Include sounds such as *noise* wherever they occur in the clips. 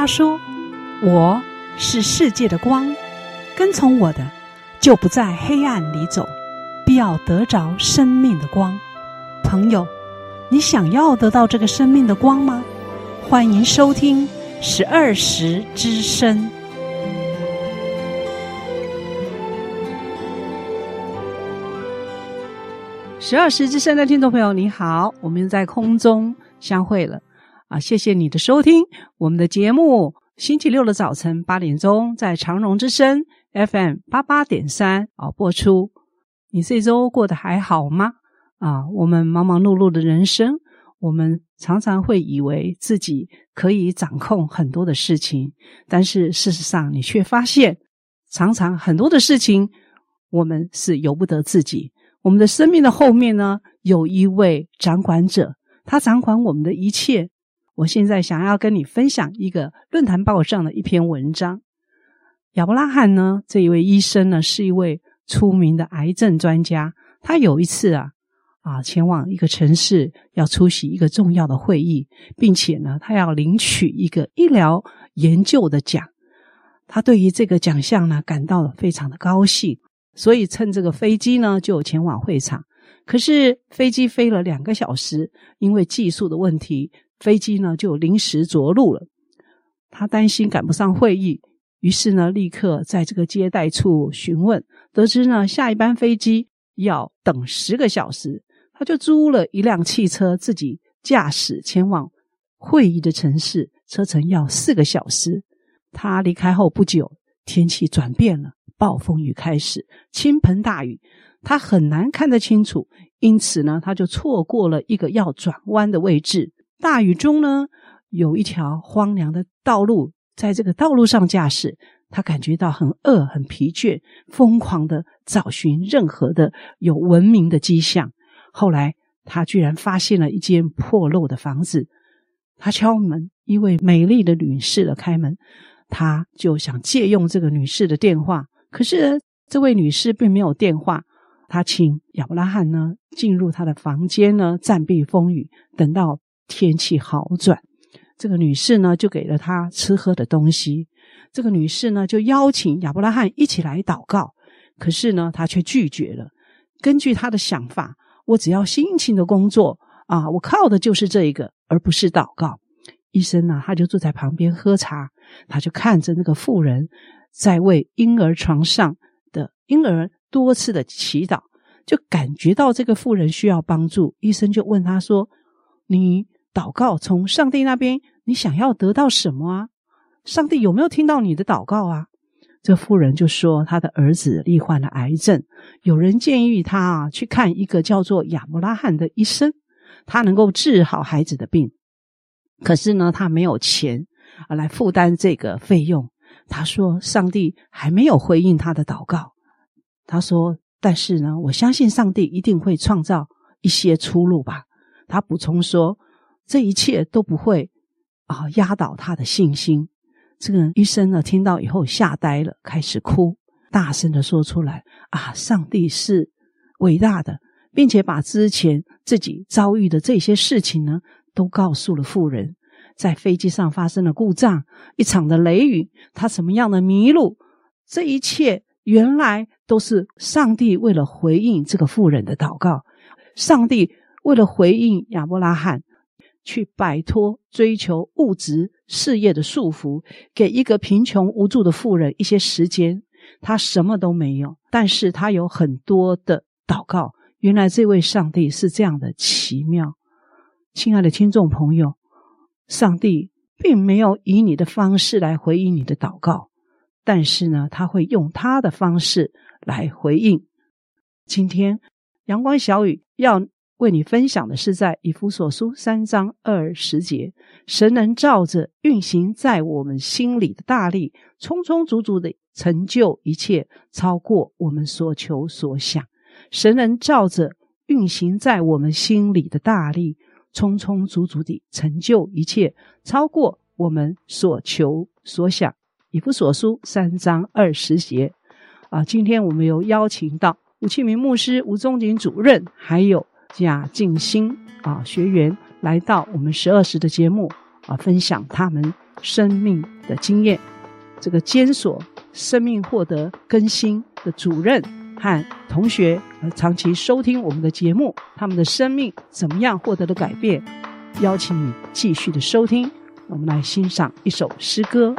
他说：“我是世界的光，跟从我的，就不在黑暗里走，必要得着生命的光。”朋友，你想要得到这个生命的光吗？欢迎收听十二时之声。十二时之声的听众朋友，你好，我们在空中相会了啊！谢谢你的收听，我们的节目星期六的早晨八点钟在长荣之声 FM 八八点三啊播出。你这周过得还好吗？啊，我们忙忙碌碌的人生，我们常常会以为自己可以掌控很多的事情，但是事实上，你却发现，常常很多的事情我们是由不得自己。我们的生命的后面呢，有一位掌管者，他掌管我们的一切。我现在想要跟你分享一个论坛报上的一篇文章。亚伯拉罕呢，这一位医生呢，是一位出名的癌症专家。他有一次啊，啊，前往一个城市，要出席一个重要的会议，并且呢，他要领取一个医疗研究的奖。他对于这个奖项呢，感到了非常的高兴。所以趁这个飞机呢，就前往会场。可是飞机飞了两个小时，因为技术的问题，飞机呢就临时着陆了。他担心赶不上会议，于是呢立刻在这个接待处询问，得知呢下一班飞机要等十个小时，他就租了一辆汽车，自己驾驶前往会议的城市，车程要四个小时。他离开后不久，天气转变了。暴风雨开始，倾盆大雨，他很难看得清楚，因此呢，他就错过了一个要转弯的位置。大雨中呢，有一条荒凉的道路，在这个道路上驾驶，他感觉到很饿、很疲倦，疯狂地找寻任何的有文明的迹象。后来，他居然发现了一间破漏的房子，他敲门，一位美丽的女士的开门，他就想借用这个女士的电话。可是这位女士并没有电话，他请亚伯拉罕呢进入她的房间呢暂避风雨，等到天气好转，这个女士呢就给了他吃喝的东西。这个女士呢就邀请亚伯拉罕一起来祷告，可是呢他却拒绝了。根据他的想法，我只要辛勤的工作啊，我靠的就是这一个，而不是祷告。医生呢他就坐在旁边喝茶，他就看着那个妇人。在为婴儿床上的婴儿多次的祈祷，就感觉到这个妇人需要帮助。医生就问他说：“你祷告从上帝那边，你想要得到什么啊？上帝有没有听到你的祷告啊？”这妇人就说：“他的儿子罹患了癌症，有人建议他啊去看一个叫做亚伯拉罕的医生，他能够治好孩子的病。可是呢，他没有钱啊来负担这个费用。”他说：“上帝还没有回应他的祷告。”他说：“但是呢，我相信上帝一定会创造一些出路吧。”他补充说：“这一切都不会啊压倒他的信心。”这个医生呢，听到以后吓呆了，开始哭，大声的说出来：“啊，上帝是伟大的，并且把之前自己遭遇的这些事情呢，都告诉了妇人。”在飞机上发生了故障，一场的雷雨，他什么样的迷路？这一切原来都是上帝为了回应这个妇人的祷告，上帝为了回应亚伯拉罕，去摆脱追求物质事业的束缚，给一个贫穷无助的妇人一些时间。他什么都没有，但是他有很多的祷告。原来这位上帝是这样的奇妙，亲爱的听众朋友。上帝并没有以你的方式来回应你的祷告，但是呢，他会用他的方式来回应。今天阳光小雨要为你分享的是在以弗所书三章二十节，神能照着运行在我们心里的大力，充充足足的成就一切，超过我们所求所想。神能照着运行在我们心里的大力。充充足足地成就一切，超过我们所求所想。以弗所书三章二十节啊，今天我们有邀请到吴庆明牧师、吴宗景主任，还有贾静心啊学员来到我们十二时的节目啊，分享他们生命的经验。这个监所生命获得更新的主任和同学，长期收听我们的节目，他们的生命怎么样获得了改变？邀请你继续的收听，我们来欣赏一首诗歌。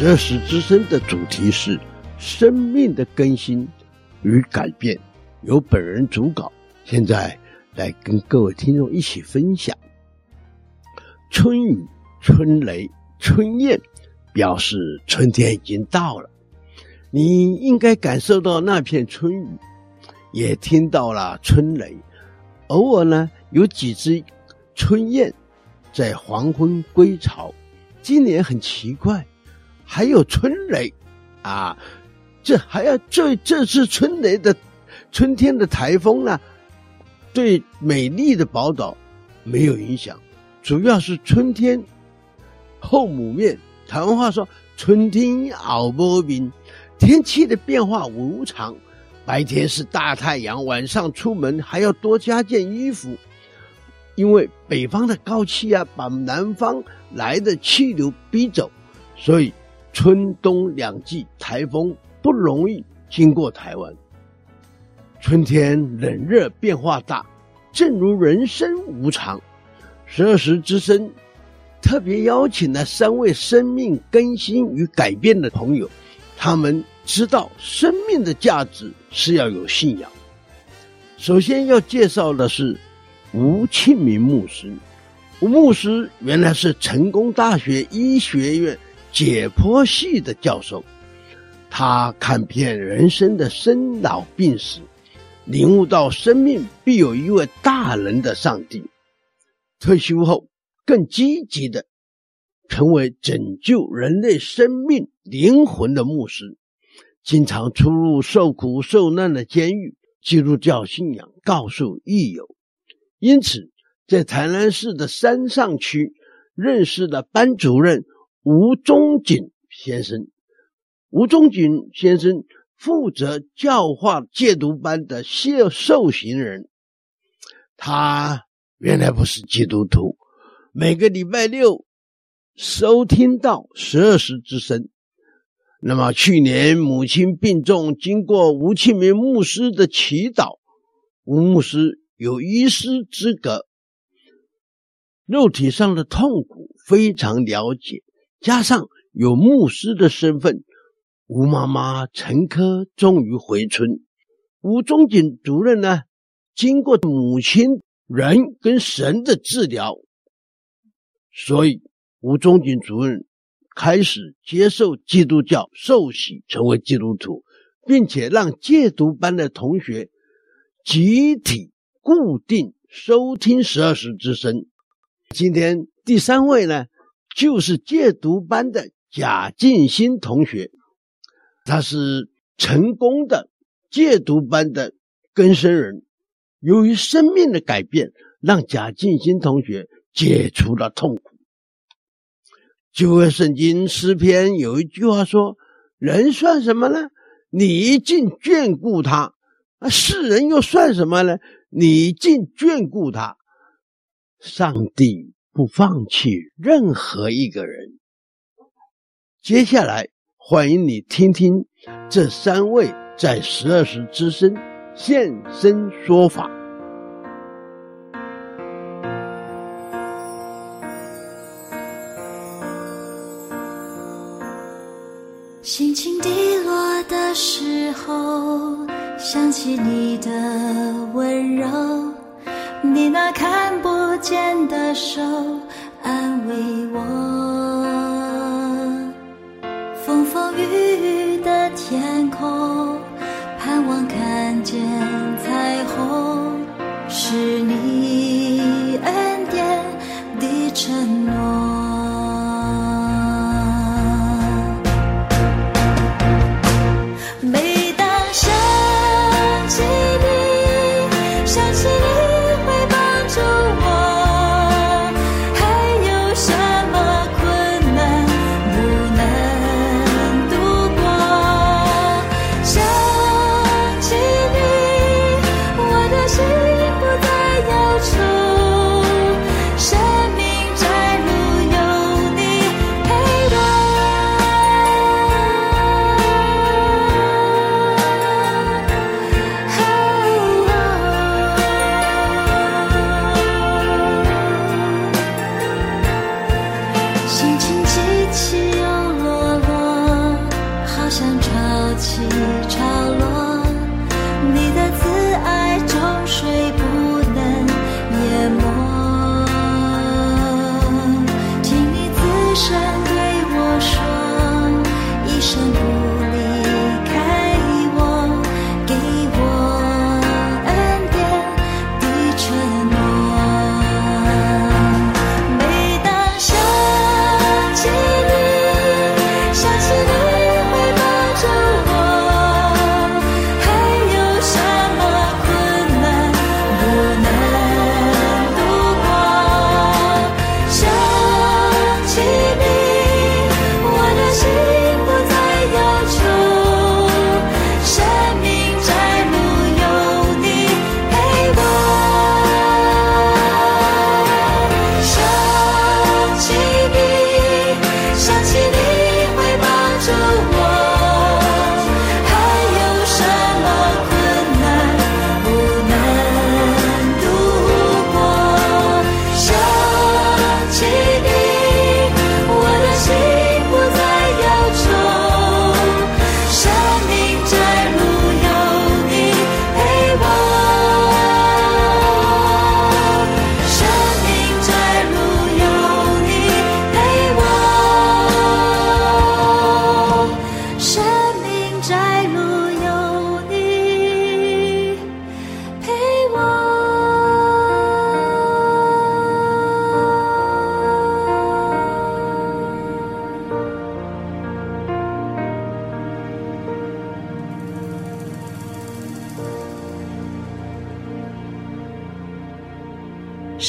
十二时之声的主题是生命的更新与改变，由本人主稿，现在来跟各位听众一起分享。春雨、春雷、春燕，表示春天已经到了。你应该感受到那片春雨，也听到了春雷。偶尔呢，有几只春燕在黄昏归巢。今年很奇怪，还有春雷啊！这还要这这次春雷的春天的台风呢，对美丽的宝岛没有影响。主要是春天后母面，台湾话说“春天后母面”。天气的变化无常，白天是大太阳，晚上出门还要多加件衣服，因为北方的高气压把南方来的气流逼走，所以春冬两季台风不容易经过台湾。春天冷热变化大，正如人生无常。十二时之声特别邀请了三位生命更新与改变的朋友，他们。知道生命的价值是要有信仰。首先要介绍的是吴庆明牧师。吴牧师原来是成功大学医学院解剖系的教授，他看遍人生的生老病死，领悟到生命必有一位大能的上帝。退休后，更积极的成为拯救人类生命灵魂的牧师。经常出入受苦受难的监狱，基督教信仰告诉益友。因此，在台南市的山上区认识了班主任吴忠景先生。吴忠景先生负责教化戒毒班的谢受刑人。他原来不是基督徒，每个礼拜六收听到十二时之声。那么去年母亲病重，经过吴庆明牧师的祈祷，吴牧师有医师资格，肉体上的痛苦非常了解，加上有牧师的身份，吴妈妈陈科终于回村。吴忠锦主任呢，经过母亲人跟神的治疗，所以吴忠锦主任。开始接受基督教受洗，成为基督徒，并且让戒毒班的同学集体固定收听十二时之声。今天第三位呢，就是戒毒班的贾静心同学，他是成功的戒毒班的更生人。由于生命的改变，让贾静心同学解除了痛苦。旧约圣经诗篇有一句话说：“人算什么呢？你竟眷顾他；啊，世人又算什么呢？你竟眷顾他。”上帝不放弃任何一个人。接下来，欢迎你听听这三位在十二时之声现身说法。心情低落的时候，想起你的温柔，你那看不见的手安慰我。风风雨雨的天空，盼望看见彩虹，是你恩典的承诺。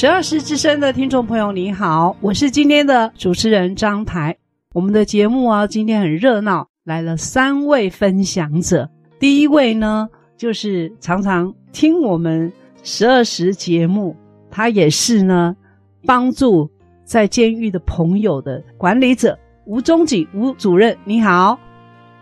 十二时之声的听众朋友，你好，我是今天的主持人张台。我们的节目啊，今天很热闹，来了三位分享者。第一位呢，就是常常听我们十二时节目，他也是呢，帮助在监狱的朋友的管理者吴中景吴主任。你好，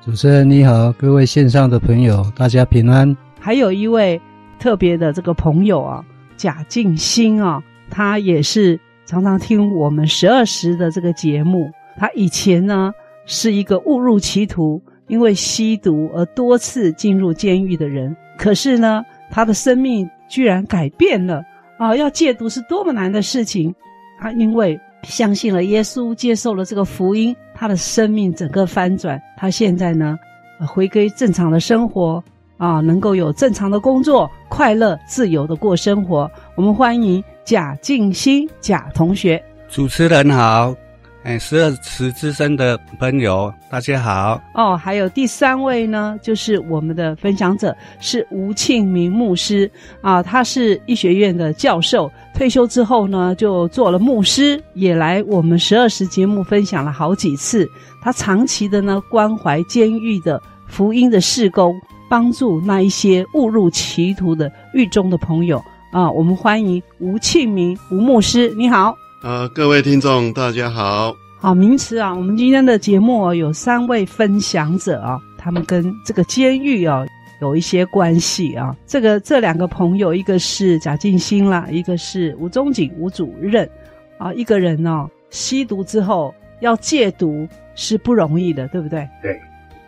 主持人你好，各位线上的朋友，大家平安。还有一位特别的这个朋友啊。贾静心啊，他也是常常听我们十二时的这个节目。他以前呢是一个误入歧途，因为吸毒而多次进入监狱的人。可是呢，他的生命居然改变了啊！要戒毒是多么难的事情。他因为相信了耶稣，接受了这个福音，他的生命整个翻转。他现在呢，回归正常的生活。啊，能够有正常的工作，快乐自由的过生活。我们欢迎贾静心贾同学。主持人好，哎，十二时之声的朋友大家好。哦，还有第三位呢，就是我们的分享者是吴庆明牧师啊，他是医学院的教授，退休之后呢就做了牧师，也来我们十二时节目分享了好几次。他长期的呢关怀监狱的福音的事工。帮助那一些误入歧途的狱中的朋友啊，我们欢迎吴庆明吴牧师，你好。呃，各位听众大家好。好，名词啊，我们今天的节目哦，有三位分享者啊，他们跟这个监狱啊有一些关系啊。这个这两个朋友，一个是贾静心啦，一个是吴宗景吴主任啊。一个人呢，吸毒之后要戒毒是不容易的，对不对？对，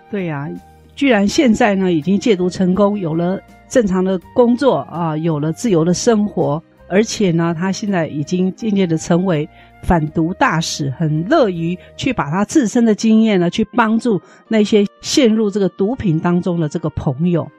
对呀。居然现在呢，已经戒毒成功，有了正常的工作啊，有了自由的生活，而且呢，他现在已经渐渐的成为反毒大使，很乐于去把他自身的经验呢，去帮助那些陷入这个毒品当中的这个朋友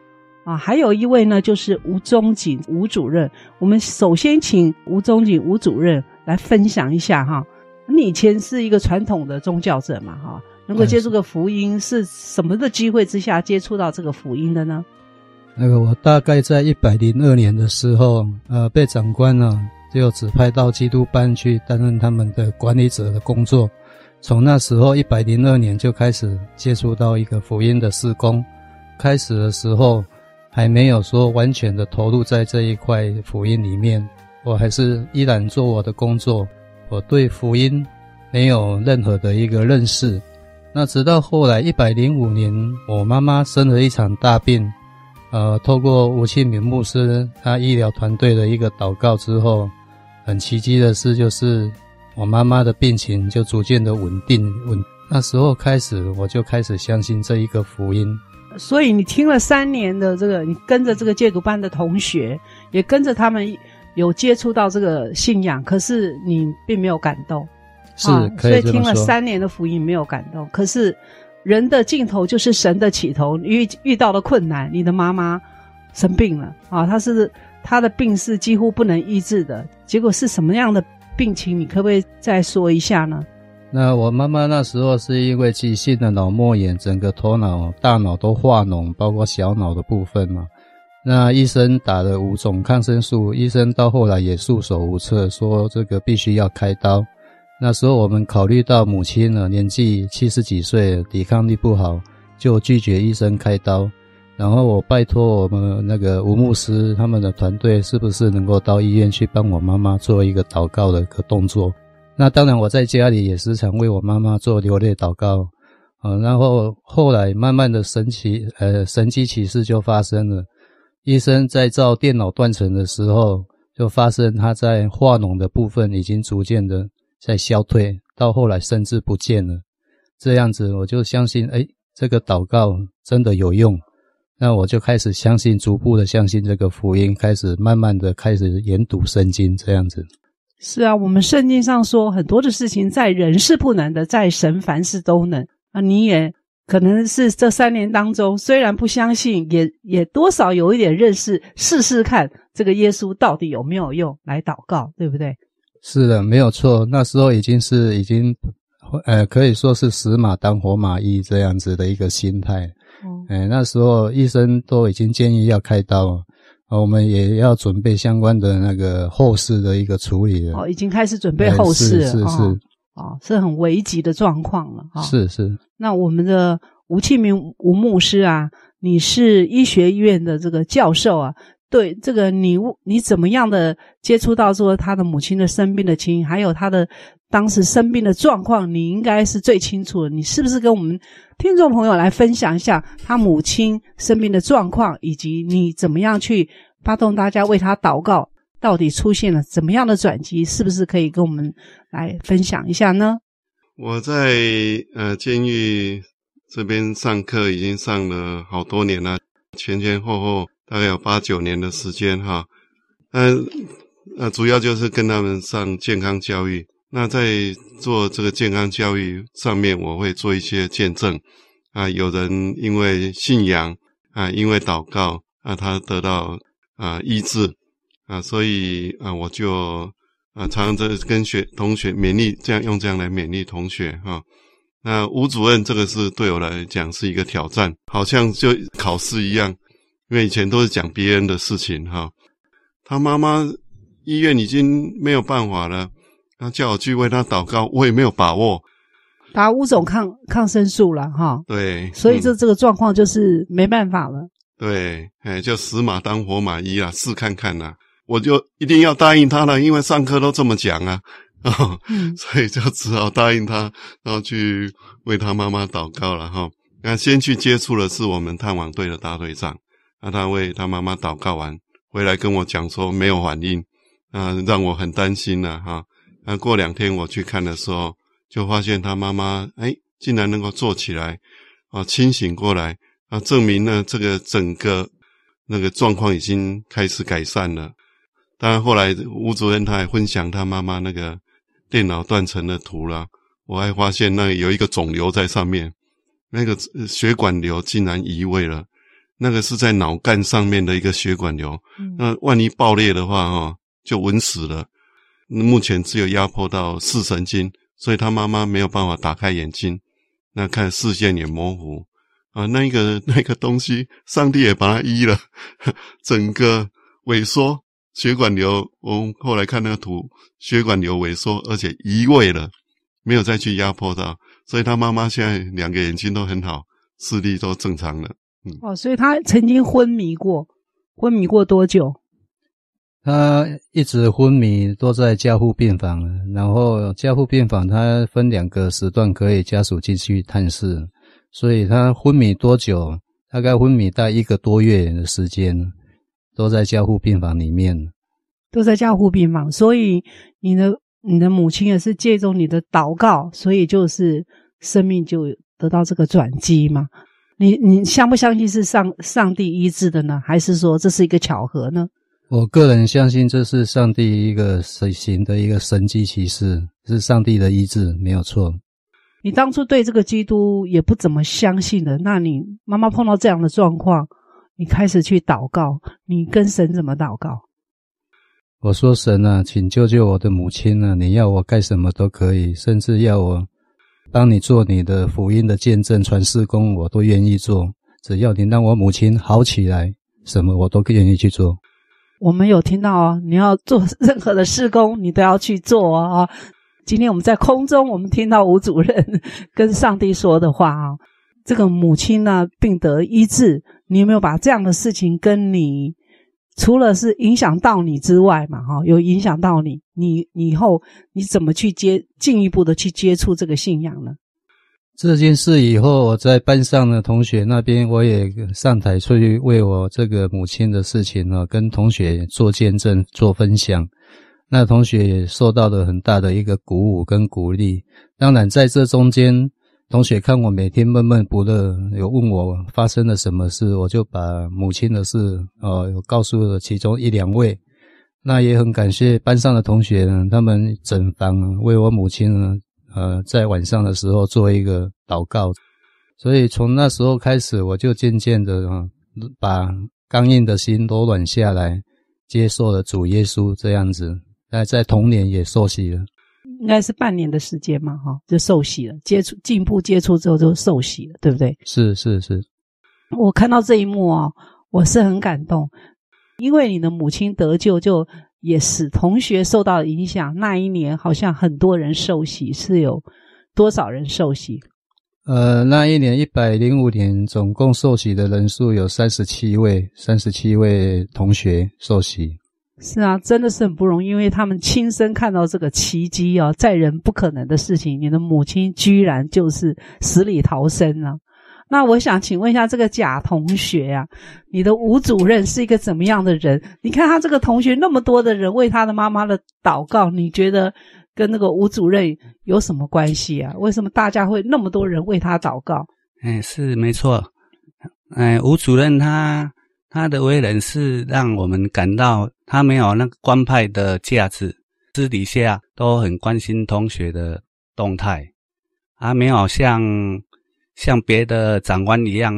啊。还有一位呢，就是吴宗景吴主任。我们首先请吴宗景吴主任来分享一下哈，你以前是一个传统的宗教者嘛哈？能够接触个福音是什么的机会之下接触到这个福音的呢？那个我大概在一百零二年的时候，呃，被长官呢就指派到基督班去担任他们的管理者的工作。从那时候一百零二年就开始接触到一个福音的施工。开始的时候还没有说完全的投入在这一块福音里面，我还是依然做我的工作。我对福音没有任何的一个认识。那直到后来，一百零五年，我妈妈生了一场大病，呃，透过吴庆明牧师他医疗团队的一个祷告之后，很奇迹的事就是，我妈妈的病情就逐渐的稳定稳。那时候开始，我就开始相信这一个福音。所以你听了三年的这个，你跟着这个戒毒班的同学，也跟着他们有接触到这个信仰，可是你并没有感动。是。所以听了三年的福音没有感动。可是人的尽头就是神的起头。遇遇到了困难，你的妈妈生病了啊，她是她的病是几乎不能医治的。结果是什么样的病情？你可不可以再说一下呢？那我妈妈那时候是因为急性的脑膜炎，整个头脑、大脑都化脓，包括小脑的部分嘛。那医生打了五种抗生素，医生到后来也束手无策，说这个必须要开刀。那时候我们考虑到母亲呢，年纪七十几岁，抵抗力不好，就拒绝医生开刀。然后我拜托我们那个吴牧师他们的团队，是不是能够到医院去帮我妈妈做一个祷告的一个动作？那当然我在家里也时常为我妈妈做流泪祷告。啊，然后后来慢慢的神奇呃神奇奇事就发生了。医生在照电脑断层的时候，就发生他在化脓的部分已经逐渐的。在消退，到后来甚至不见了。这样子，我就相信，哎，这个祷告真的有用。那我就开始相信，逐步的相信这个福音，开始慢慢的开始研读圣经，这样子。是啊，我们圣经上说，很多的事情在人是不能的，在神凡事都能。啊，你也可能是这三年当中，虽然不相信，也也多少有一点认识，试试看这个耶稣到底有没有用，来祷告，对不对？是的，没有错。那时候已经是已经，呃，可以说是死马当活马医这样子的一个心态。嗯，哎，那时候医生都已经建议要开刀了，我们也要准备相关的那个后事的一个处理了。哦，已经开始准备后事了，是是是，哦，哦，是很危急的状况了，哈、哦。是是。那我们的吴庆明吴牧师啊，你是医学院的这个教授啊。对这个你你怎么样的接触到说他的母亲的生病的情形，还有他的当时生病的状况，你应该是最清楚的。你是不是跟我们听众朋友来分享一下他母亲生病的状况，以及你怎么样去发动大家为他祷告，到底出现了怎么样的转机？是不是可以跟我们来分享一下呢？我在呃监狱这边上课已经上了好多年了，前前后后。大概有八九年的时间哈，嗯，呃，主要就是跟他们上健康教育。那在做这个健康教育上面，我会做一些见证啊，有人因为信仰啊，因为祷告啊，他得到啊医治啊，所以啊，我就啊常常这跟学同学勉励，这样用这样来勉励同学哈。那吴主任这个是对我来讲是一个挑战，好像就考试一样。因为以前都是讲别人的事情哈，他妈妈医院已经没有办法了，他叫我去为他祷告，我也没有把握，打五种抗抗生素了哈。对，所以这这个状况就是没办法了。嗯、对，哎，就死马当活马医啊，试看看呐、啊，我就一定要答应他了，因为上课都这么讲啊，哦嗯、*laughs* 所以就只好答应他，然后去为他妈妈祷告了哈。那先去接触的是我们探望队的大队长。那他为他妈妈祷告完，回来跟我讲说没有反应，啊，让我很担心了哈。那过两天我去看的时候，就发现他妈妈哎，竟然能够坐起来，啊，清醒过来，啊，证明呢这个整个那个状况已经开始改善了。当然后来吴主任他还分享他妈妈那个电脑断层的图了，我还发现那有一个肿瘤在上面，那个血管瘤竟然移位了。那个是在脑干上面的一个血管瘤，嗯、那万一爆裂的话，哈，就稳死了。目前只有压迫到视神经，所以他妈妈没有办法打开眼睛，那看视线也模糊啊。那个 *laughs* 那个东西，上帝也把它医了，*laughs* 整个萎缩血管瘤。我们后来看那个图，血管瘤萎缩，而且移位了，没有再去压迫到，所以他妈妈现在两个眼睛都很好，视力都正常了。嗯、哦，所以他曾经昏迷过，昏迷过多久？他一直昏迷，都在加护病房。然后加护病房，他分两个时段可以家属进去探视。所以他昏迷多久？大概昏迷大概一个多月的时间，都在加护病房里面。都在加护病房，所以你的你的母亲也是借助你的祷告，所以就是生命就得到这个转机嘛。你你相不相信是上上帝医治的呢？还是说这是一个巧合呢？我个人相信这是上帝一个神行的一个神迹奇事，是上帝的医治，没有错。你当初对这个基督也不怎么相信的，那你妈妈碰到这样的状况，你开始去祷告，你跟神怎么祷告？我说神啊，请救救我的母亲啊！你要我干什么都可以，甚至要我。当你做你的福音的见证传事工，我都愿意做。只要你让我母亲好起来，什么我都愿意去做。我们有听到哦，你要做任何的事工，你都要去做哦。今天我们在空中，我们听到吴主任跟上帝说的话啊，这个母亲呢病得医治，你有没有把这样的事情跟你？除了是影响到你之外嘛，哈，有影响到你，你以后你怎么去接进一步的去接触这个信仰呢？这件事以后，我在班上的同学那边，我也上台去为我这个母亲的事情呢，跟同学做见证、做分享。那同学也受到了很大的一个鼓舞跟鼓励。当然，在这中间。同学看我每天闷闷不乐，有问我发生了什么事，我就把母亲的事，呃，告诉了其中一两位。那也很感谢班上的同学呢，他们整房为我母亲呢，呃，在晚上的时候做一个祷告。所以从那时候开始，我就渐渐的啊，把刚硬的心都软下来，接受了主耶稣这样子。那在童年也受洗了。应该是半年的时间嘛，哈，就受洗了。接触进一步接触之后就受洗了，对不对？是是是。我看到这一幕啊，我是很感动。因为你的母亲得救，就也使同学受到影响。那一年好像很多人受洗，是有多少人受洗？呃，那一年一百零五年，总共受洗的人数有三十七位，三十七位同学受洗。是啊，真的是很不容易，因为他们亲身看到这个奇迹啊，在人不可能的事情，你的母亲居然就是死里逃生啊！那我想请问一下，这个贾同学啊，你的吴主任是一个怎么样的人？你看他这个同学那么多的人为他的妈妈的祷告，你觉得跟那个吴主任有什么关系啊？为什么大家会那么多人为他祷告？哎，是没错，哎，吴主任他。他的为人是让我们感到他没有那个官派的架子，私底下都很关心同学的动态，而没有像像别的长官一样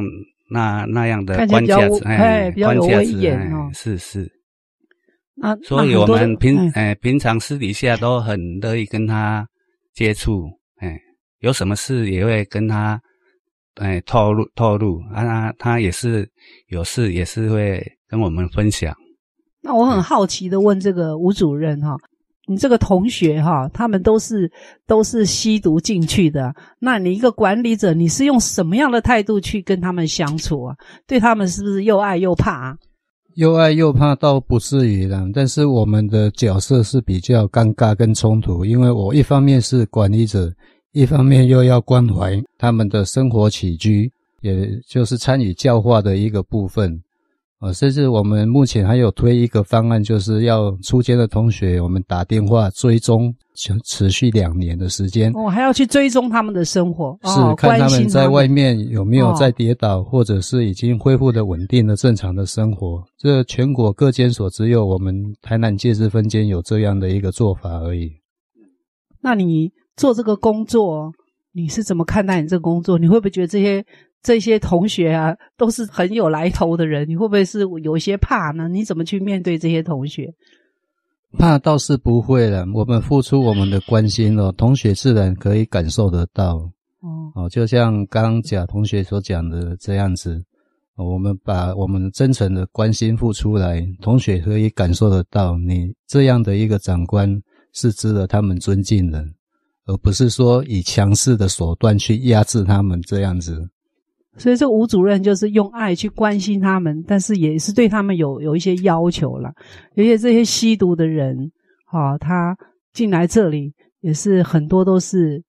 那那样的官架子，哎，官架子，哎，是是。那所以我们平哎平常私底下都很乐意跟他接触，哎，有什么事也会跟他。哎，透露透露啊，他他也是有事，也是会跟我们分享。那我很好奇的问这个吴主任哈，你这个同学哈，他们都是都是吸毒进去的，那你一个管理者，你是用什么样的态度去跟他们相处啊？对他们是不是又爱又怕啊？又爱又怕倒不至于啦，但是我们的角色是比较尴尬跟冲突，因为我一方面是管理者。一方面又要关怀他们的生活起居，也就是参与教化的一个部分啊。甚至我们目前还有推一个方案，就是要出监的同学，我们打电话追踪，持续两年的时间。我、哦、还要去追踪他们的生活，是、哦、看他们在外面有没有在跌倒，哦、或者是已经恢复的稳定的正常的生活。这全国各监所只有我们台南戒治分监有这样的一个做法而已。那你？做这个工作，你是怎么看待你这个工作？你会不会觉得这些这些同学啊都是很有来头的人？你会不会是有一些怕呢？你怎么去面对这些同学？怕倒是不会了。我们付出我们的关心哦，同学自然可以感受得到。哦哦，就像刚刚贾同学所讲的这样子，我们把我们真诚的关心付出来，同学可以感受得到，你这样的一个长官是值得他们尊敬的。而不是说以强势的手段去压制他们这样子，所以这吴主任就是用爱去关心他们，但是也是对他们有有一些要求啦。而且这些吸毒的人，哈，他进来这里也是很多都是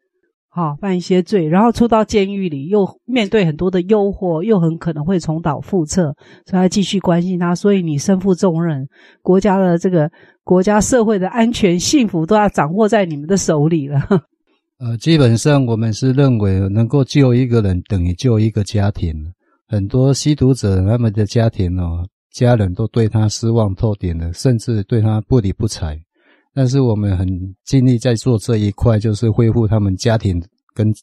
哈犯一些罪，然后出到监狱里又面对很多的诱惑，又很可能会重蹈覆辙，所以要继续关心他。所以你身负重任，国家的这个。国家社会的安全幸福都要掌握在你们的手里了。呃，基本上我们是认为能够救一个人等于救一个家庭。很多吸毒者他们的家庭哦，家人都对他失望透顶了，甚至对他不理不睬。但是我们很尽力在做这一块，就是恢复他们家庭跟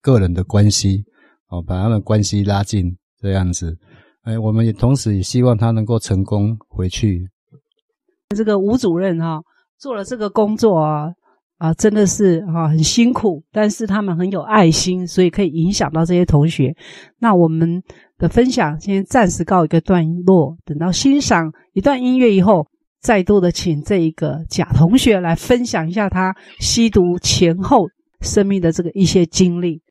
个人的关系，哦，把他们关系拉近这样子。哎，我们也同时也希望他能够成功回去。这个吴主任哈做了这个工作啊啊，真的是哈很辛苦，但是他们很有爱心，所以可以影响到这些同学。那我们的分享先暂时告一个段落，等到欣赏一段音乐以后，再度的请这一个贾同学来分享一下他吸毒前后生命的这个一些经历。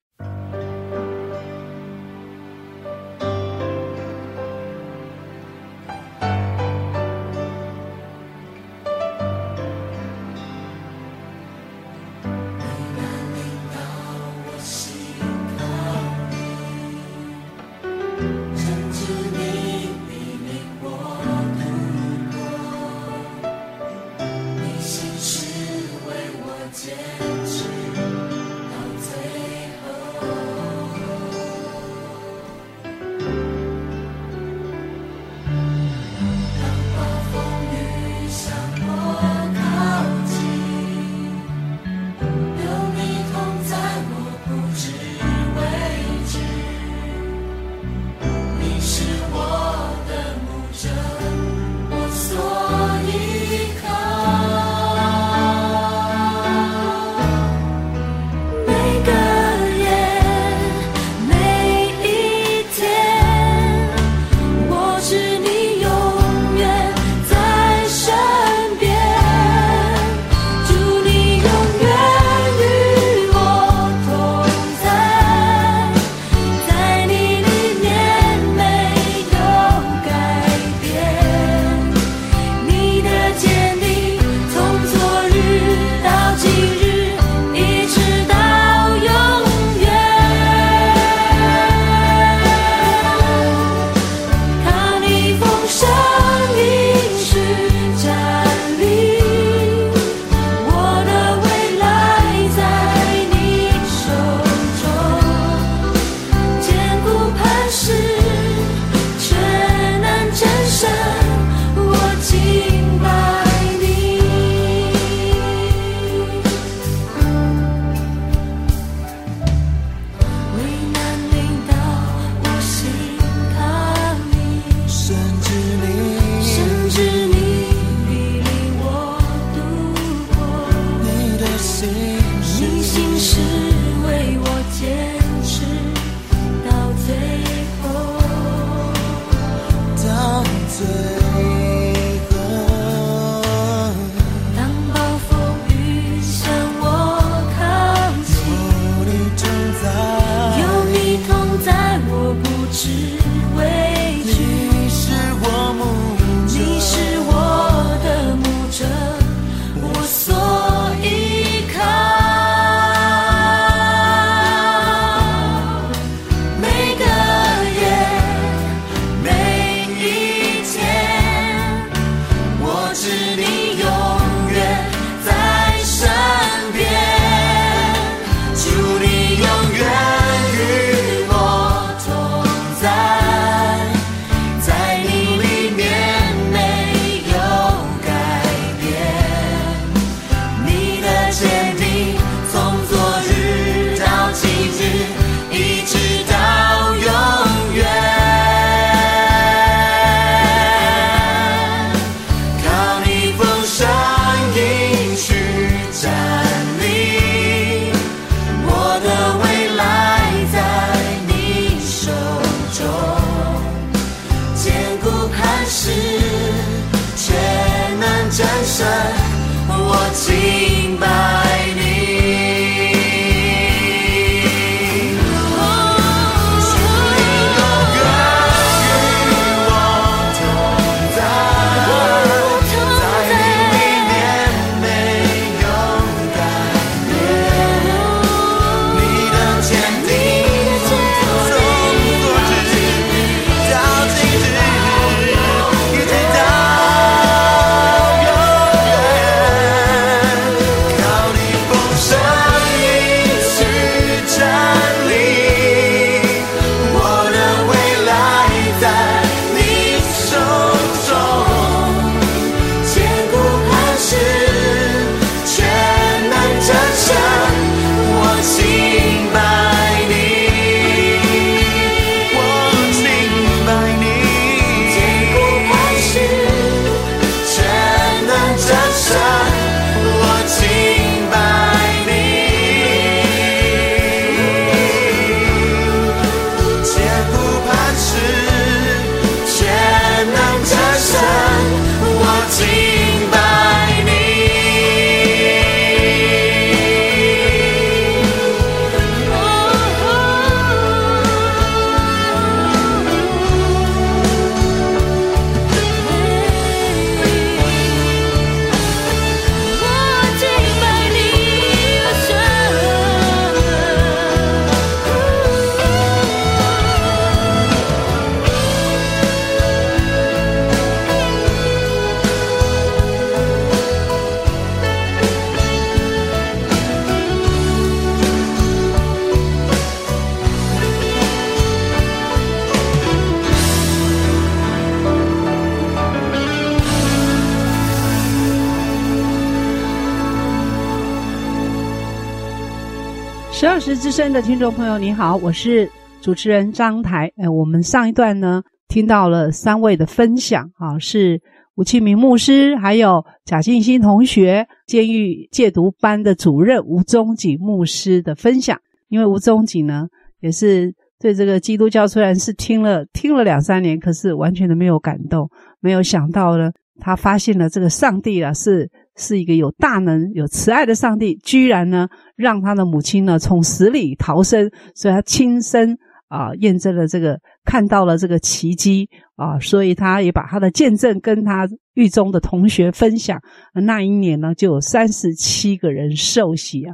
十二时之声的听众朋友，你好，我是主持人张台。呃，我们上一段呢听到了三位的分享，啊，是吴庆明牧师，还有贾静心同学，监狱戒毒班的主任吴宗景牧师的分享。因为吴宗景呢，也是对这个基督教虽然是听了听了两三年，可是完全的没有感动，没有想到呢，他发现了这个上帝啊是。是一个有大能、有慈爱的上帝，居然呢让他的母亲呢从死里逃生，所以他亲身啊验证了这个，看到了这个奇迹啊，所以他也把他的见证跟他狱中的同学分享。那一年呢就有三十七个人受洗啊。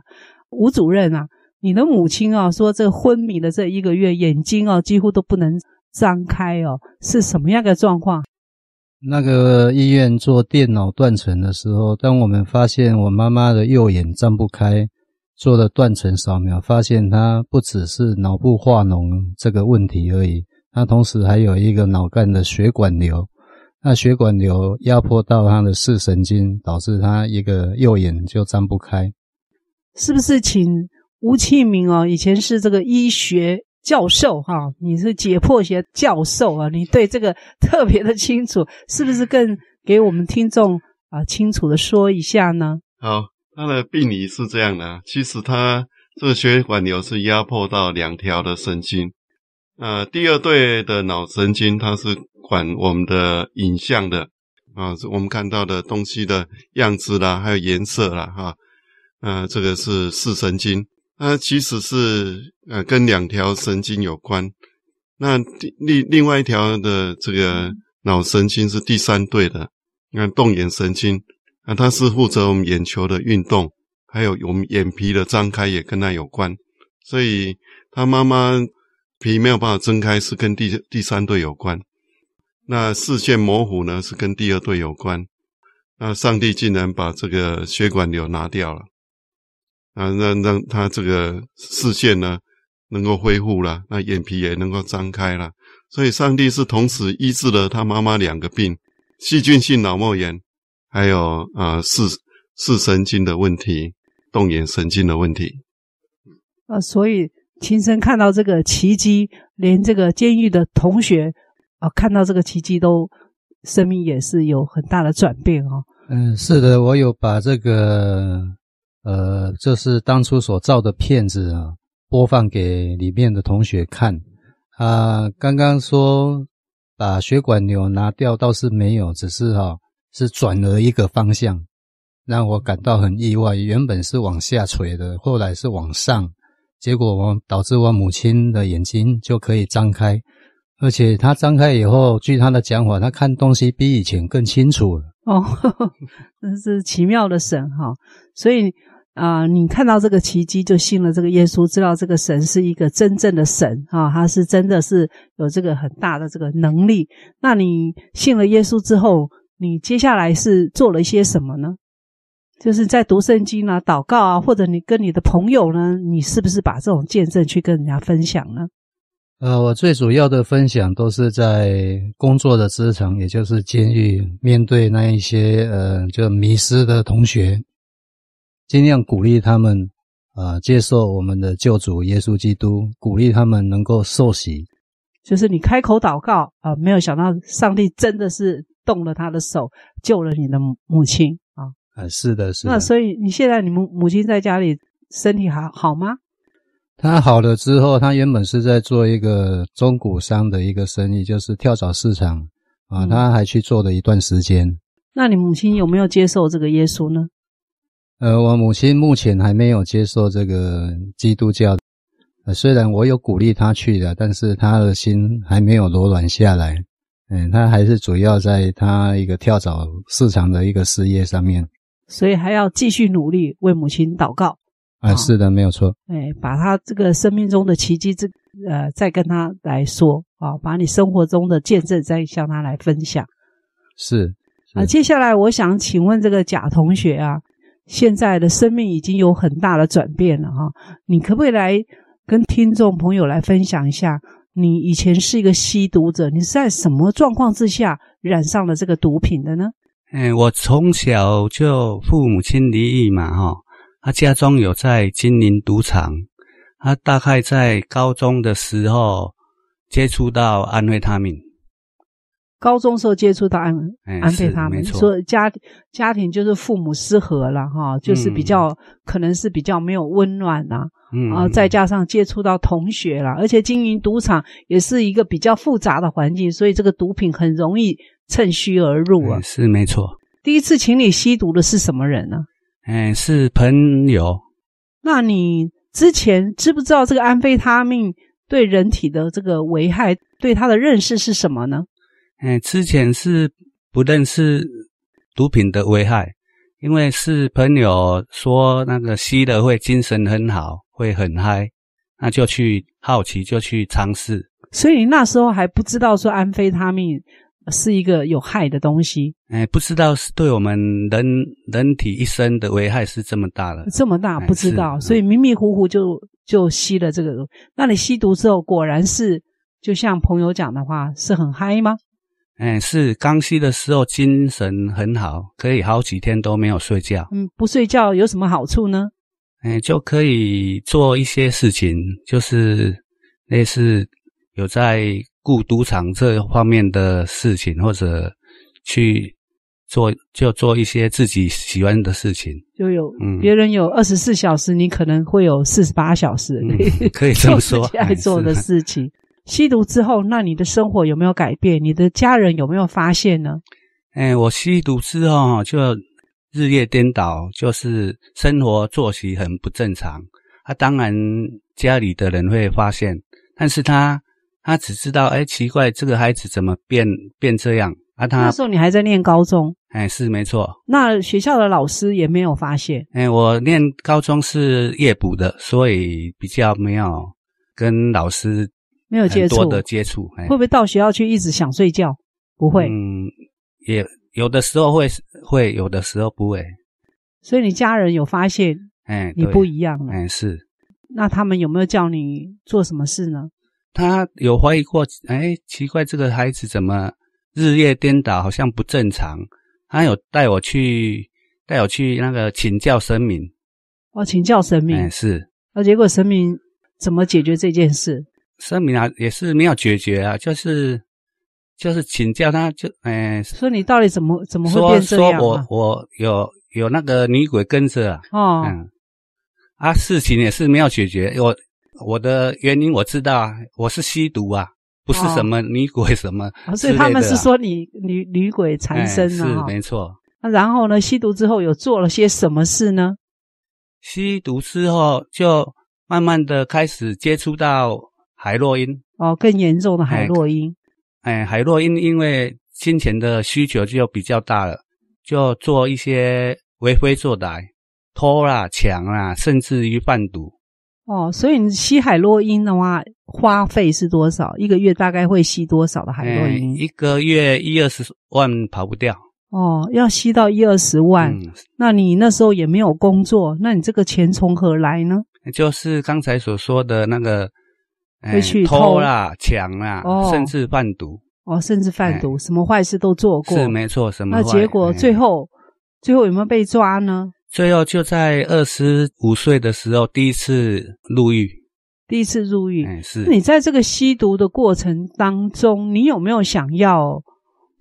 吴主任啊，你的母亲啊说这昏迷的这一个月，眼睛啊几乎都不能张开哦，是什么样的状况？那个医院做电脑断层的时候，当我们发现我妈妈的右眼张不开，做了断层扫描，发现她不只是脑部化脓这个问题而已，她同时还有一个脑干的血管瘤，那血管瘤压迫到她的视神经，导致她一个右眼就张不开。是不是请吴庆明哦？以前是这个医学。教授哈，你是解剖学教授啊，你对这个特别的清楚，是不是更给我们听众啊清楚的说一下呢？好，他的病理是这样的，其实他这个血管瘤是压迫到两条的神经，呃，第二对的脑神经它是管我们的影像的啊，我们看到的东西的样子啦，还有颜色啦，哈，呃，这个是视神经。它其实是呃跟两条神经有关，那另另外一条的这个脑神经是第三对的，你看动眼神经啊，它是负责我们眼球的运动，还有我们眼皮的张开也跟它有关，所以他妈妈皮没有办法睁开是跟第第三对有关，那视线模糊呢是跟第二对有关，那上帝竟然把这个血管瘤拿掉了。啊，让让他这个视线呢能够恢复了，那眼皮也能够张开了，所以上帝是同时医治了他妈妈两个病：细菌性脑膜炎，还有啊视视神经的问题、动眼神经的问题。啊，所以亲身看到这个奇迹，连这个监狱的同学啊，看到这个奇迹都生命也是有很大的转变哦。嗯，是的，我有把这个。呃，这是当初所照的片子啊，播放给里面的同学看。啊，刚刚说把血管瘤拿掉倒是没有，只是哈、是转了一个方向，让我感到很意外。原本是往下垂的，后来是往上，结果我导致我母亲的眼睛就可以张开，而且她张开以后，据她的讲法，她看东西比以前更清楚了。哦，*laughs* 真是奇妙的神哈，所以。啊、你看到这个奇迹就信了这个耶稣，知道这个神是一个真正的神啊，他是真的是有这个很大的这个能力。那你信了耶稣之后，你接下来是做了一些什么呢？就是在读圣经啊、祷告啊，或者你跟你的朋友呢，你是不是把这种见证去跟人家分享呢？呃，我最主要的分享都是在工作的职场，也就是监狱，面对那一些呃就迷失的同学。尽量鼓励他们，啊、呃，接受我们的救主耶稣基督，鼓励他们能够受洗。就是你开口祷告啊、呃，没有想到上帝真的是动了他的手，救了你的母亲啊。啊、呃，是的，是的。那所以你现在你母母亲在家里身体还好，好吗？他好了之后，他原本是在做一个中古商的一个生意，就是跳蚤市场啊，他还去做了一段时间。那你母亲有没有接受这个耶稣呢？呃，我母亲目前还没有接受这个基督教。呃，虽然我有鼓励她去的，但是她的心还没有柔软下来。嗯，她还是主要在她一个跳蚤市场的一个事业上面。所以还要继续努力为母亲祷告。啊、呃，是的，没有错。哎，把她这个生命中的奇迹，这呃，再跟她来说啊，把你生活中的见证再向她来分享。是。是啊，接下来我想请问这个贾同学啊，现在的生命已经有很大的转变了哈，你可不可以来跟听众朋友来分享一下，你以前是一个吸毒者，你是在什么状况之下染上了这个毒品的呢？嗯，我从小就父母亲离异嘛哈，他家中有在经营赌场，他大概在高中的时候接触到安非他命。高中时候接触到安、哎、安非他命，说家家庭就是父母失和了哈，就是比较、嗯、可能是比较没有温暖呐，嗯，然后再加上接触到同学了，而且经营赌场也是一个比较复杂的环境，所以这个毒品很容易趁虚而入啊。是没错。第一次请你吸毒的是什么人呢？哎，是朋友。那你之前知不知道这个安非他命对人体的这个危害，对他的认识是什么呢？哎，之前是不认识毒品的危害，因为是朋友说那个吸了会精神很好，会很嗨，那就去好奇就去尝试。所以你那时候还不知道说安非他命是一个有害的东西。哎，不知道是对我们人人体一生的危害是这么大的，这么大不知道，所以迷迷糊糊就就吸了这个。那你吸毒之后，果然是就像朋友讲的话，是很嗨吗？哎，是刚吸的时候精神很好，可以好几天都没有睡觉。嗯，不睡觉有什么好处呢？哎，就可以做一些事情，就是类似有在顾赌场这方面的事情，或者去做就做一些自己喜欢的事情。就有，嗯，别人有二十四小时，你可能会有四十八小时，嗯，可以这么说，爱做的事情。吸毒之后，那你的生活有没有改变？你的家人有没有发现呢？哎，我吸毒之后就日夜颠倒，就是生活作息很不正常。啊，当然家里的人会发现，但是他他只知道，哎，奇怪，这个孩子怎么变变这样？啊，他那时候你还在念高中？哎，是没错。那学校的老师也没有发现？哎，我念高中是夜补的，所以比较没有跟老师。没有接触，多的接触，会不会到学校去一直想睡觉？不会，嗯，也有的时候会，会有的时候不会。所以你家人有发现，哎，你不一样了，哎，是。那他们有没有叫你做什么事呢？他有怀疑过，哎，奇怪，这个孩子怎么日夜颠倒，好像不正常。他有带我去，带我去那个请教神明。哦，请教神明，哎，是。那结果神明怎么解决这件事？神明啊，也是没有解决啊，就是就是请教他，就哎，说你到底怎么怎么会变这样啊？说说我我有有那个女鬼跟着啊，哦，嗯，啊，事情也是没有解决。我我的原因我知道啊，我是吸毒啊，不是什么女鬼什么，哦，所以他们是说你女女鬼缠身了，是没错。那然后呢，吸毒之后有做了些什么事呢？吸毒之后就慢慢的开始接触到。海洛因哦，更严重的海洛因。哎，哎，海洛因因为金钱的需求就比较大了，就做一些为非作歹，偷啦、抢啦，甚至于贩毒。哦，所以你吸海洛因的话，花费是多少？一个月大概会吸多少的海洛因？哎，一个月一二十万跑不掉。哦，要吸到一二十万，嗯，那你那时候也没有工作，那你这个钱从何来呢？就是刚才所说的那个。会去偷，偷啦、抢啦，哦、甚至贩毒哦，甚至贩毒，什么坏事都做过。是没错，什么结果最后，最后有没有被抓呢？最后就在二十五岁的时候，第一次入狱。第一次入狱，哎，是。你在这个吸毒的过程当中，你有没有想要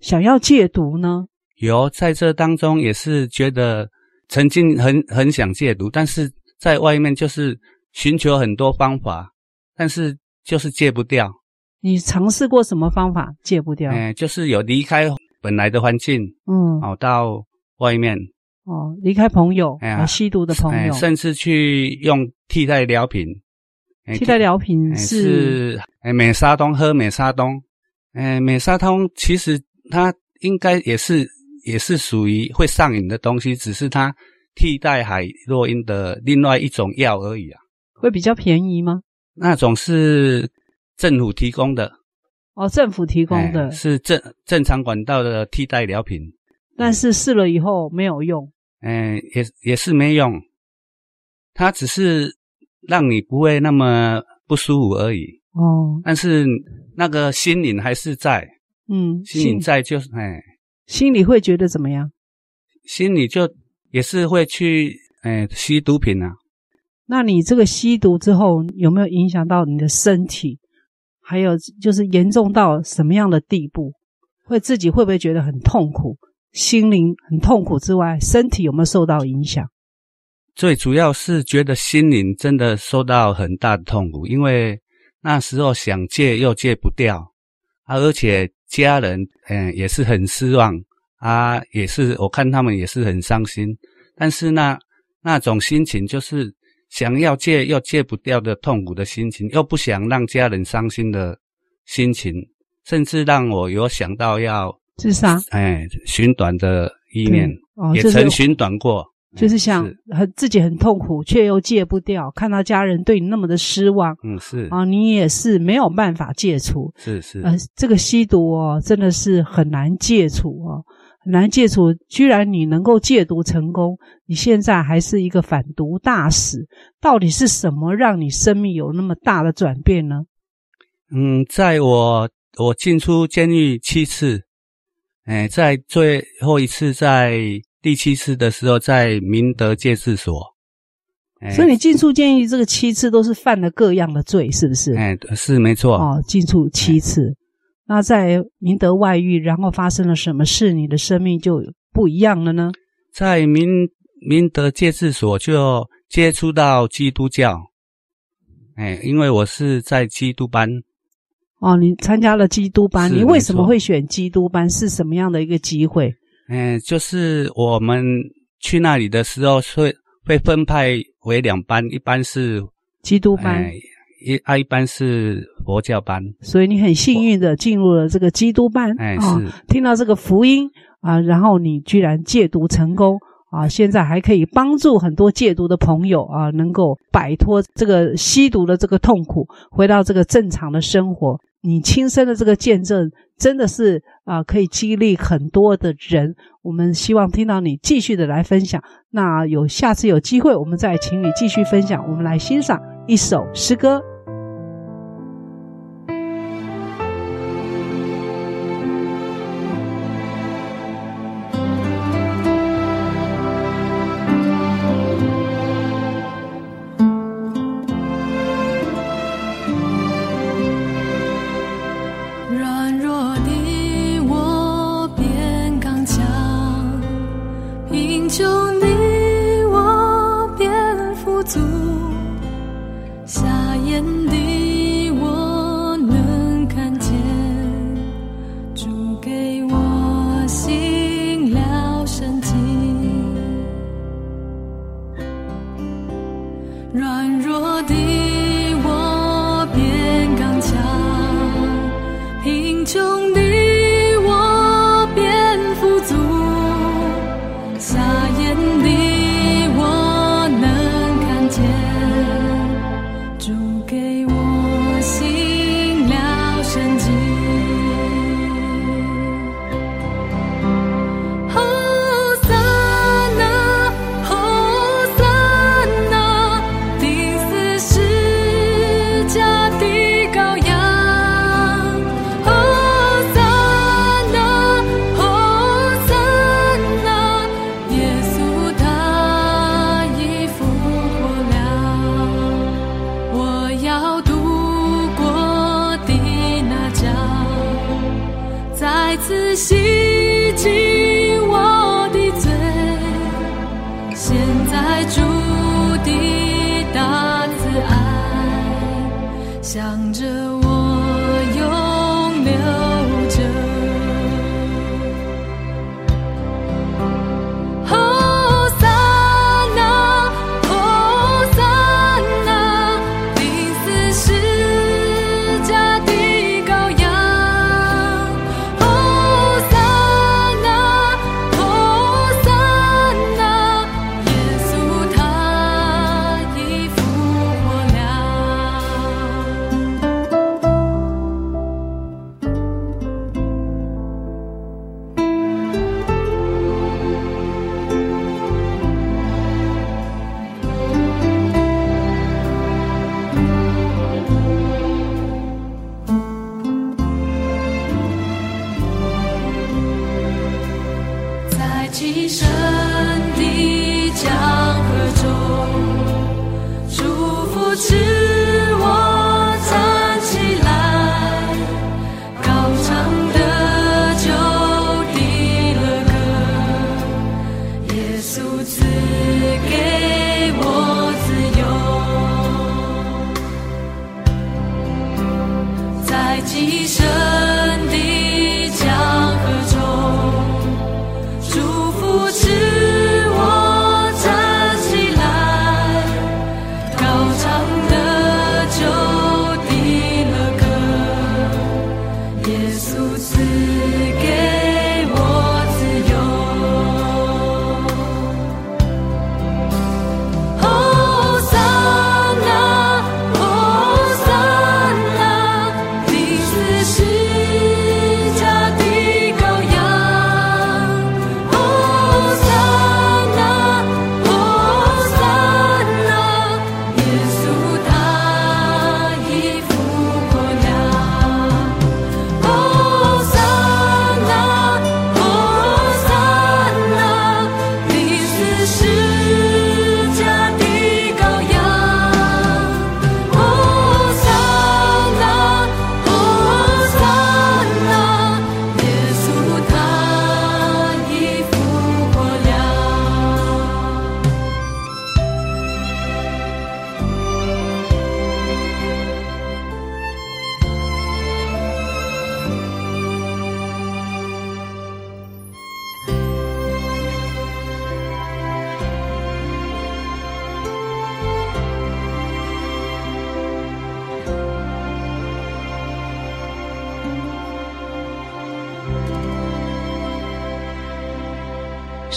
想要戒毒呢？有，在这当中也是觉得曾经很很想戒毒，但是在外面就是寻求很多方法，但是。就是戒不掉。你尝试过什么方法戒不掉？哎，就是有离开本来的环境，嗯，哦，到外面，哦，离开朋友，哎呀吸毒的朋友，哎甚至去用替代疗品。哎替代疗品是哎美沙酮，喝美沙酮，哎美沙酮其实它应该也是也是属于会上瘾的东西，只是它替代海洛因的另外一种药而已啊。会比较便宜吗？那种是政府提供的，哦，政府提供的，哎是正正常管道的替代疗品，但是试了以后没有用。嗯，也也是没用，它只是让你不会那么不舒服而已。哦，但是那个心瘾还是在，嗯，心瘾在就是哎，心里会觉得怎么样？心里就也是会去哎吸毒品啊。那你这个吸毒之后有没有影响到你的身体？还有就是严重到什么样的地步？会自己会不会觉得很痛苦？心灵很痛苦之外，身体有没有受到影响？最主要是觉得心灵真的受到很大的痛苦，因为那时候想戒又戒不掉啊，而且家人嗯也是很失望啊，也是我看他们也是很伤心，但是那那种心情就是想要戒又戒不掉的痛苦的心情，又不想让家人伤心的心情，甚至让我有想到要自杀，哎寻短的意念，哦，也曾寻短过。就是想是很自己很痛苦，却又戒不掉，看到家人对你那么的失望，嗯，是啊，你也是没有办法戒除。是是，呃，这个吸毒哦，真的是很难戒除哦，很难戒除。居然你能够戒毒成功，你现在还是一个反毒大使，到底是什么让你生命有那么大的转变呢？嗯，在我我进出监狱七次，哎，在最后一次在。第七次的时候，在明德戒治所，哎、所以你进出监狱这个七次都是犯了各样的罪，是不是？哎，是没错。哦，进出七次，哎、那在明德外遇，然后发生了什么事，你的生命就不一样了呢？在明明德戒治所就接触到基督教，哎，因为我是在基督班。哦，你参加了基督班，你为什么会选基督班？是什么样的一个机会？嗯，就是我们去那里的时候会会分派为两班，一班是基督班，一啊一般是佛教班。所以你很幸运的进入了这个基督班，哎，哦、是听到这个福音啊，然后你居然戒毒成功啊，现在还可以帮助很多戒毒的朋友啊，能够摆脱这个吸毒的这个痛苦，回到这个正常的生活。你亲身的这个见证，真的是啊、呃，可以激励很多的人。我们希望听到你继续的来分享。那有下次有机会，我们再请你继续分享。我们来欣赏一首诗歌。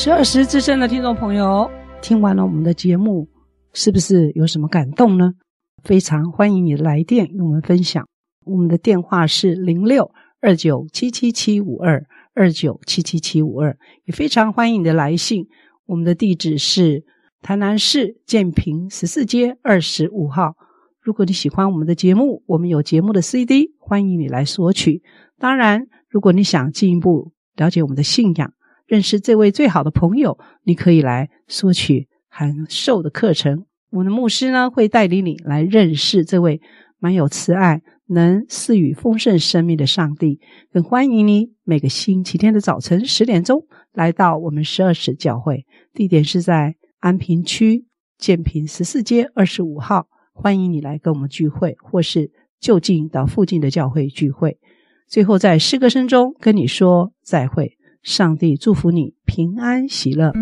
十二时之声的听众朋友，听完了我们的节目，是不是有什么感动呢？非常欢迎你来电与我们分享。我们的电话是零六二九七七七五二二九七七七五二，也非常欢迎你的来信。我们的地址是台南市建平十四街二十五号。如果你喜欢我们的节目，我们有节目的 CD，欢迎你来索取。当然，如果你想进一步了解我们的信仰，认识这位最好的朋友，你可以来索取函授的课程。我们的牧师呢，会带领你来认识这位满有慈爱、能赐予丰盛生命的上帝。更欢迎你每个星期天的早晨十点钟来到我们十二时教会，地点是在安平区建平十四街二十五号。欢迎你来跟我们聚会，或是就近到附近的教会聚会。最后在诗歌声中跟你说再会。上帝祝福你平安喜乐。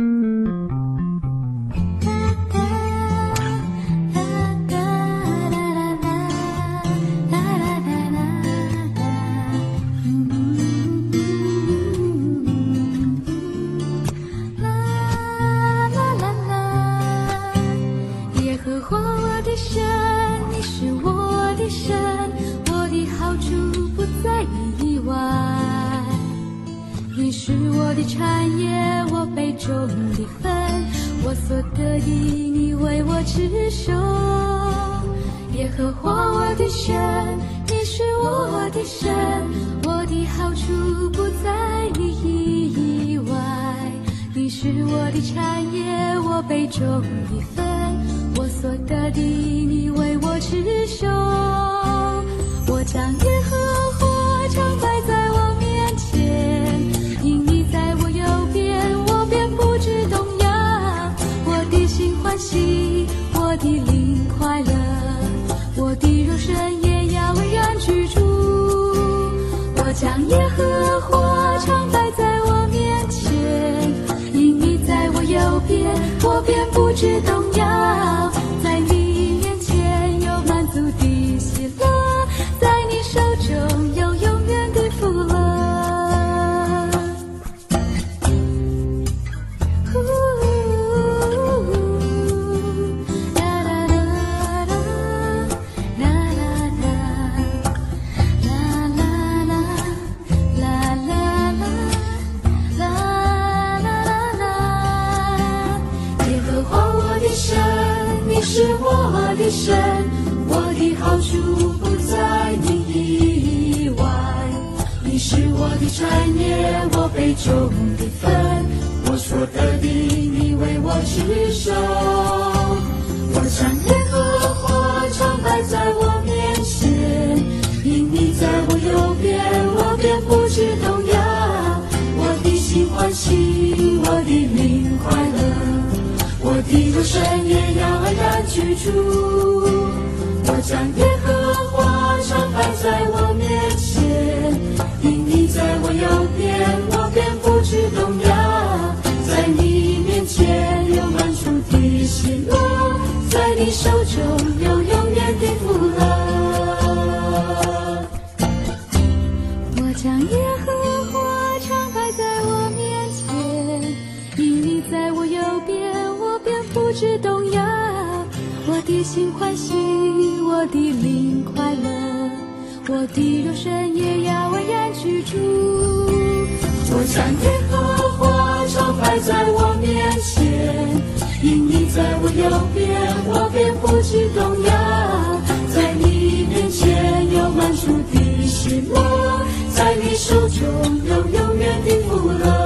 外，你是我的分，我杯中的你为，我。手。我将耶和华常摆在我面前，因你在我右边，我便不致动摇。我的心欢喜，我的灵快乐，我的肉身也要安然居住。我将耶和华常摆在我面前，在你手中有永远的福乐。我将耶和华常摆在我面前，因你在我右边，我便不知动摇。我的心欢喜，我的灵快乐，我的肉身也要安然居住。我将耶和华常摆在我面前，因你在我右边，我便不惧动摇。在你面前有满足的喜乐，在你手中有永远的福乐。